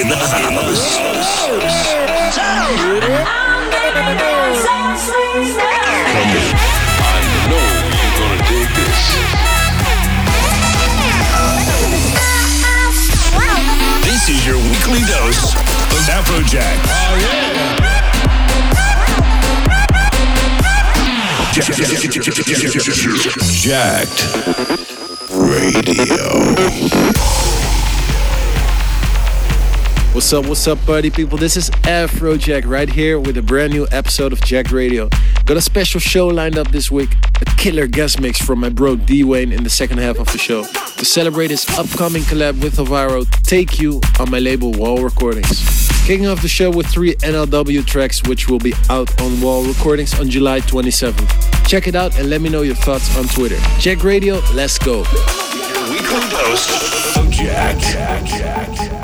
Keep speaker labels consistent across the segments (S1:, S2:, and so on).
S1: in the this. This is your weekly dose of Afrojack. Oh yeah. Jacked Radio.
S2: What's up, what's up, party people? This is Afrojack right here with a brand new episode of Jacked Radio. Got a special show lined up this week, a killer guest mix from my bro D Wayne in the second half of the show. To celebrate his upcoming collab with Alvaro, Take You on my label Wall Recordings. Kicking off the show with three NLW tracks, which will be out on Wall Recordings on July 27th. Check it out and let me know your thoughts on Twitter. Jacked Radio, let's go.
S1: Your weekly dose of. Jack, Jack, Jack.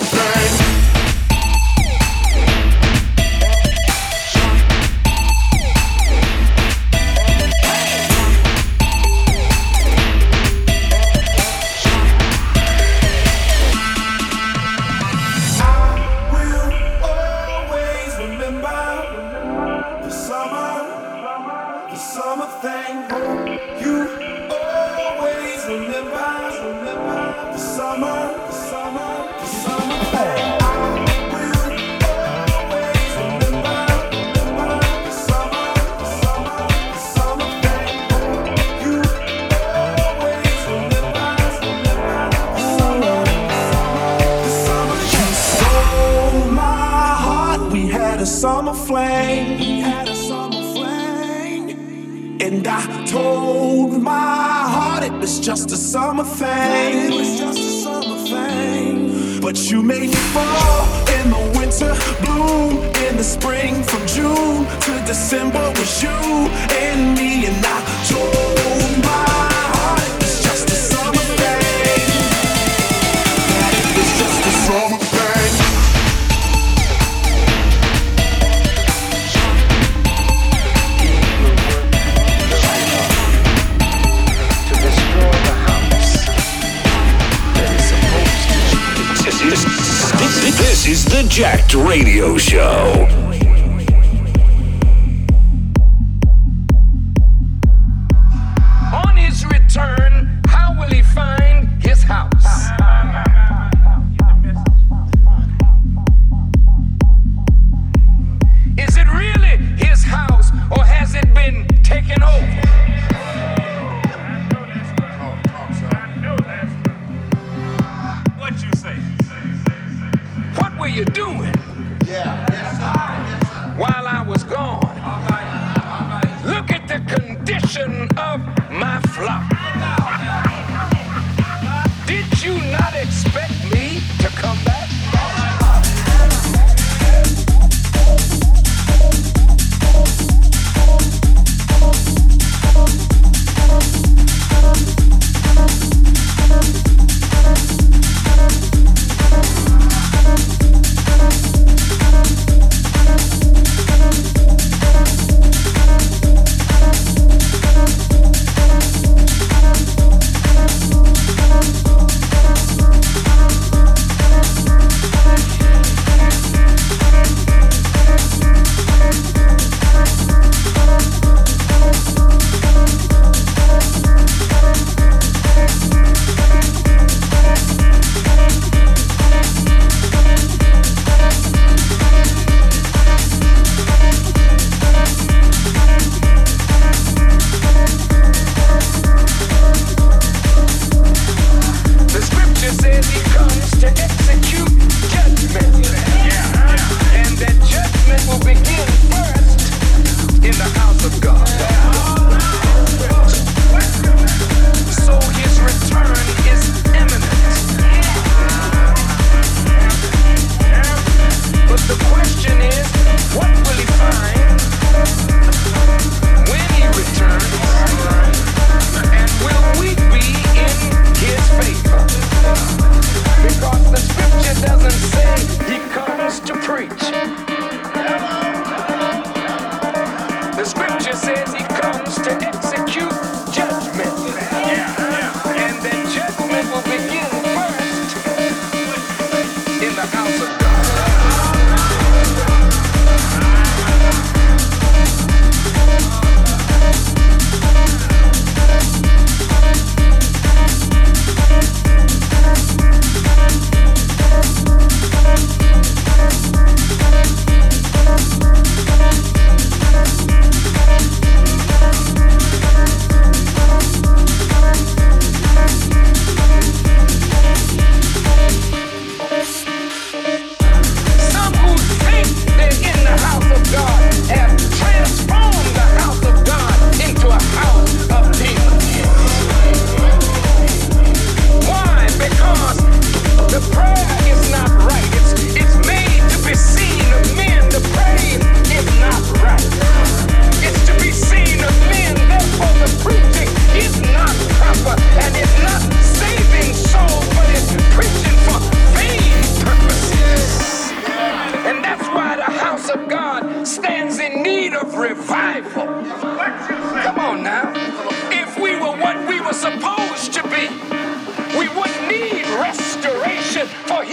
S3: This is the Jacked Radio Show.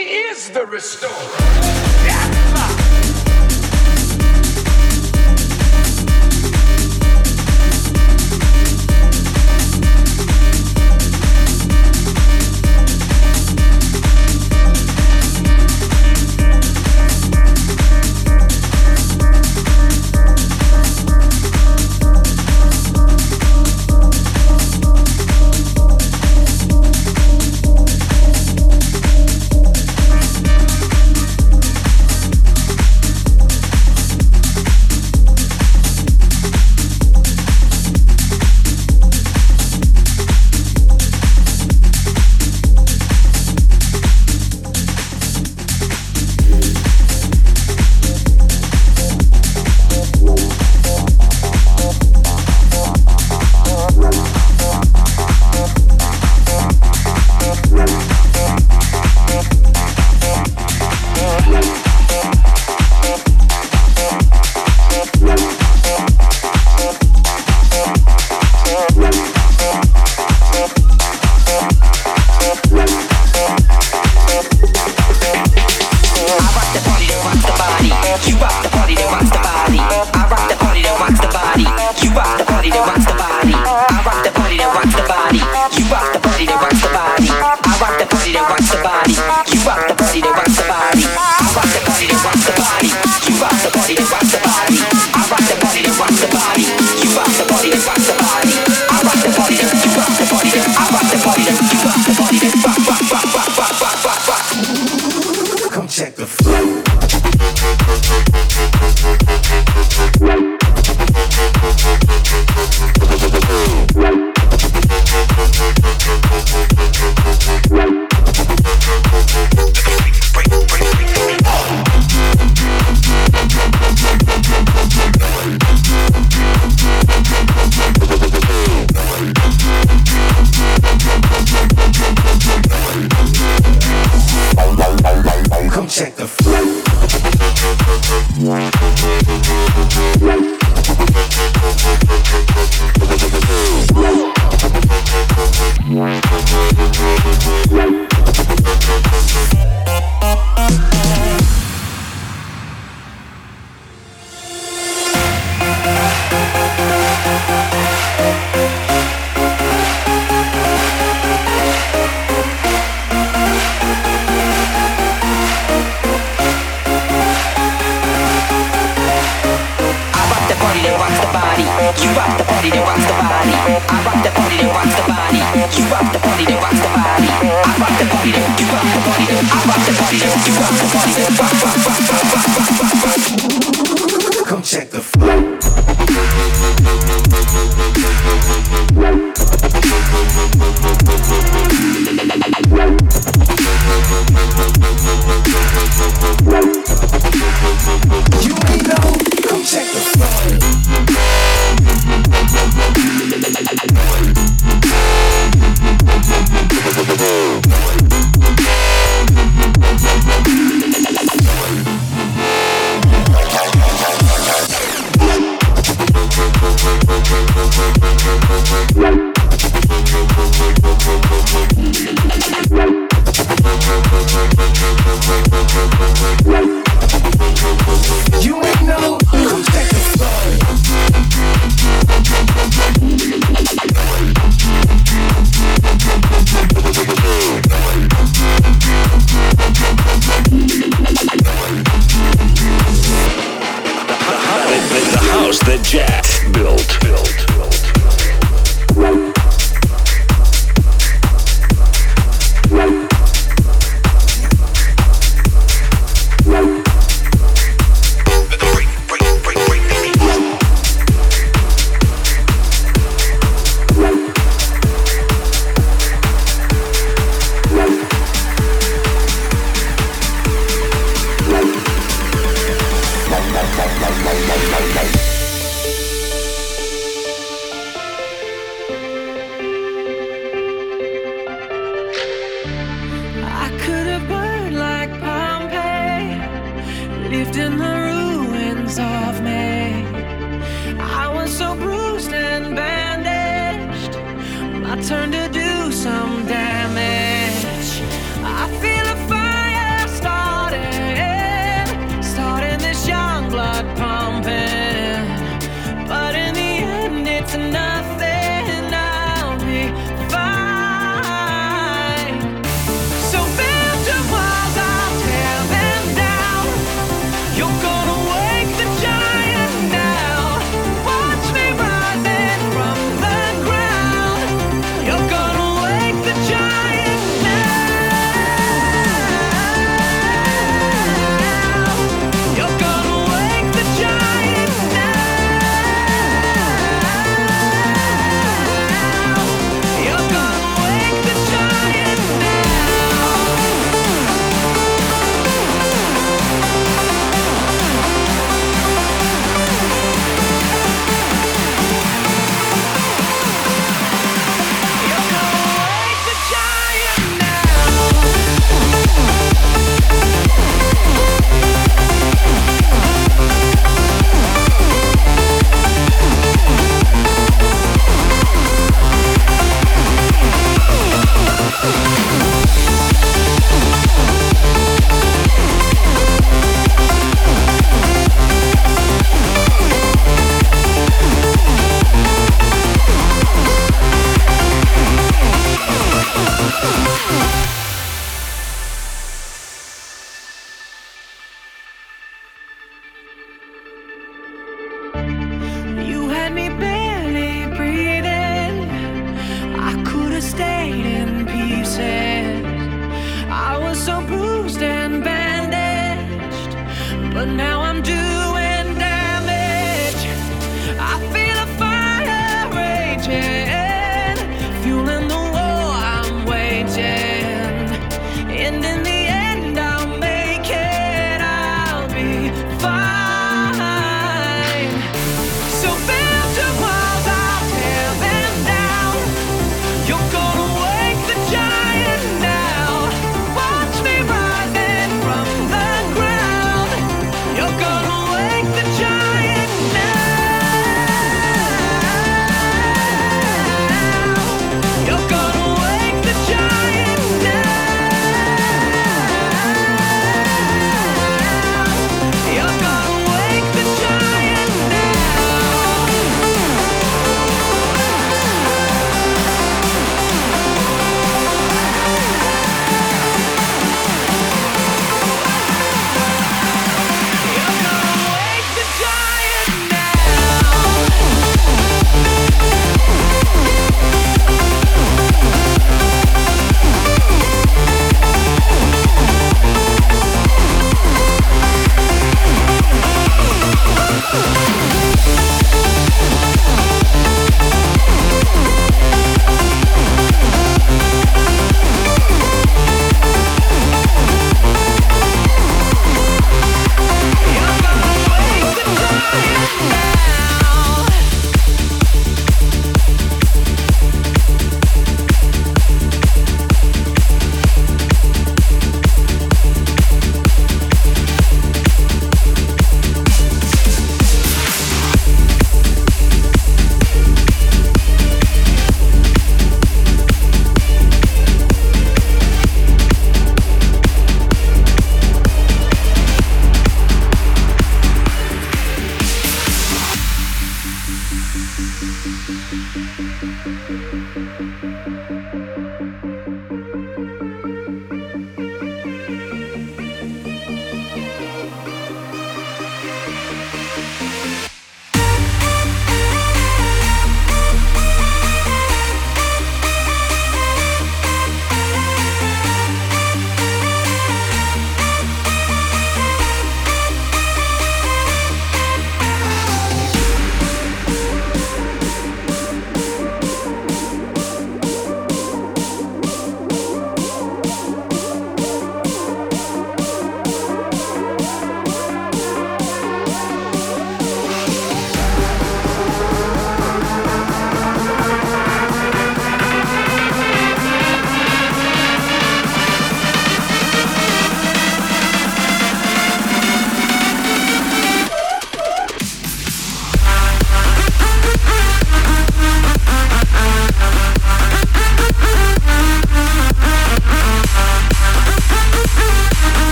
S4: He is the restorer.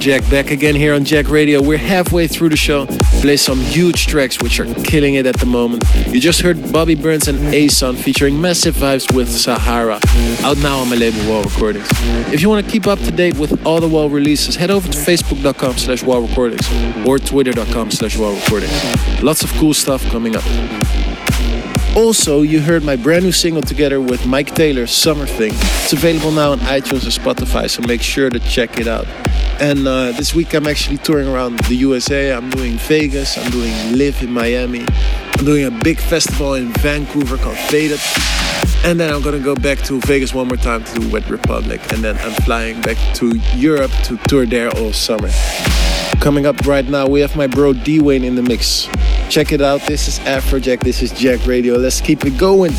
S3: Jack
S2: back again here on Jacked Radio. We're halfway through the show. Play some huge tracks which are killing it at the moment. You just heard Bobby Burns and Ason featuring massive vibes with Sahara. Out now on my label Wall Recordings. If you want to keep up to date with all the Wall releases, head over to facebook.com slash wall recordings or twitter.com slash wall recordings. Lots of cool stuff coming up. Also, you heard my brand new single together with Mike Taylor, Summer Thing. It's available now on iTunes and Spotify, so make sure to check it out. And uh, this week I'm actually touring around the USA. I'm doing Vegas, I'm doing LIV in Miami, I'm doing a big festival in Vancouver called Faded. And then I'm gonna go back to Vegas one more time to do Wet Republic. And then I'm flying back to Europe to tour there all summer. Coming up right now, we have my bro D Wayne in the mix. Check it out. This is Afrojack. This is Jacked Radio. Let's keep it going.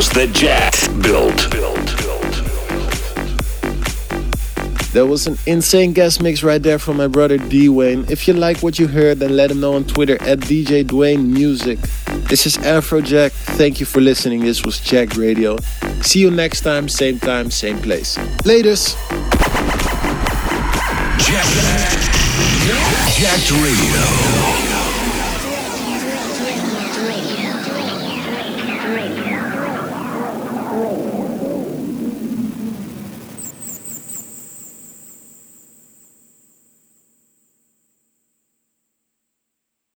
S1: House that Jack built.
S2: That was an insane guest mix right there from my brother D Wayne. If you like what you heard, then let him know on Twitter at DJ Dwayne Music. This is Afrojack. Thank you for listening. This was Jacked Radio. See you next time, same time, same place. Laters.
S1: Jack, Jacked Radio.